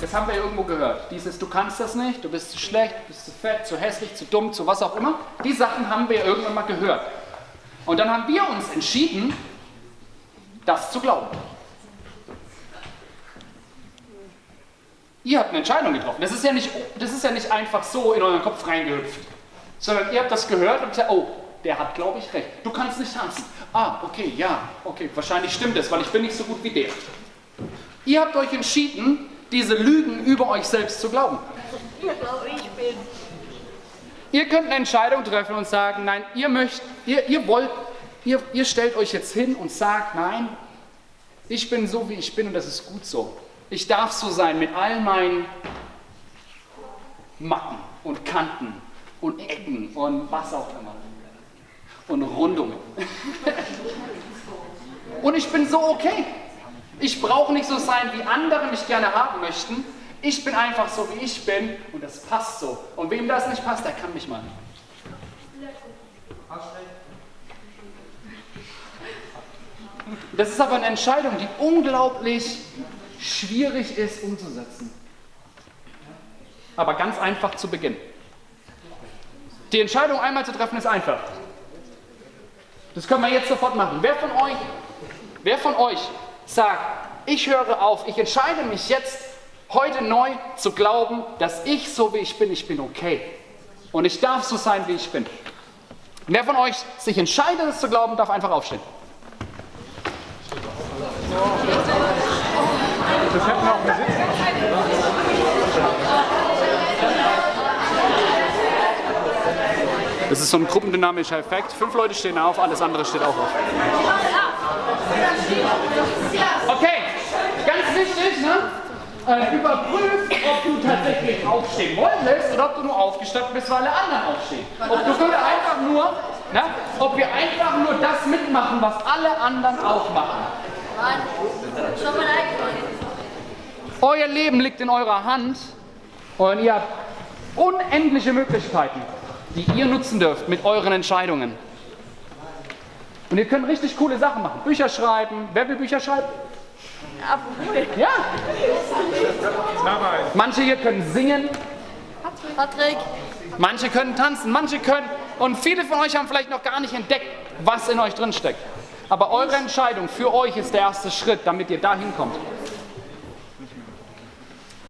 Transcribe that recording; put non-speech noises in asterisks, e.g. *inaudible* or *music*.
das haben wir irgendwo gehört. Dieses, du kannst das nicht, du bist zu schlecht, du bist zu fett, zu hässlich, zu dumm, zu was auch immer. Die Sachen haben wir irgendwann mal gehört. Und dann haben wir uns entschieden, das zu glauben. Ihr habt eine Entscheidung getroffen. Das ist ja nicht, das ist ja nicht einfach so in euren Kopf reingehüpft, sondern ihr habt das gehört und gesagt, oh, der hat, glaube ich, recht. Du kannst nicht tanzen. Ah, okay, ja, okay, wahrscheinlich stimmt es, weil ich bin nicht so gut wie der. Ihr habt euch entschieden, diese Lügen über euch selbst zu glauben. Ihr könnt eine Entscheidung treffen und sagen, nein, ihr möchtet, ihr, ihr wollt, ihr, ihr stellt euch jetzt hin und sagt, nein, ich bin so, wie ich bin und das ist gut so. Ich darf so sein mit all meinen Macken und Kanten und Ecken und was auch immer. Und Rundungen. *laughs* und ich bin so okay. Ich brauche nicht so sein, wie andere mich gerne haben möchten. Ich bin einfach so, wie ich bin und das passt so. Und wem das nicht passt, der kann mich mal. Das ist aber eine Entscheidung, die unglaublich schwierig ist umzusetzen. Aber ganz einfach zu Beginn. Die Entscheidung einmal zu treffen ist einfach. Das können wir jetzt sofort machen. Wer von euch, wer von euch sagt, ich höre auf, ich entscheide mich jetzt heute neu zu glauben, dass ich so wie ich bin, ich bin okay. Und ich darf so sein, wie ich bin. Wer von euch sich entscheidet, es zu glauben, darf einfach aufstehen. Das hätten wir auch besitzen. Das ist so ein gruppendynamischer Effekt. Fünf Leute stehen auf, alles andere steht auch auf. Okay, ganz wichtig, ne? Äh, überprüf, ob du tatsächlich aufstehen wolltest oder ob du nur aufgestanden bist, weil alle anderen aufstehen. Ob du einfach nur, ne? ob wir einfach nur das mitmachen, was alle anderen auch machen. Euer Leben liegt in eurer Hand und ihr habt unendliche Möglichkeiten, die ihr nutzen dürft mit euren Entscheidungen. Und ihr könnt richtig coole Sachen machen. Bücher schreiben. Wer will Bücher schreiben? Ja. Manche hier können singen, Patrick. manche können tanzen, manche können. Und viele von euch haben vielleicht noch gar nicht entdeckt, was in euch drin steckt. Aber eure Entscheidung für euch ist der erste Schritt, damit ihr dahin kommt.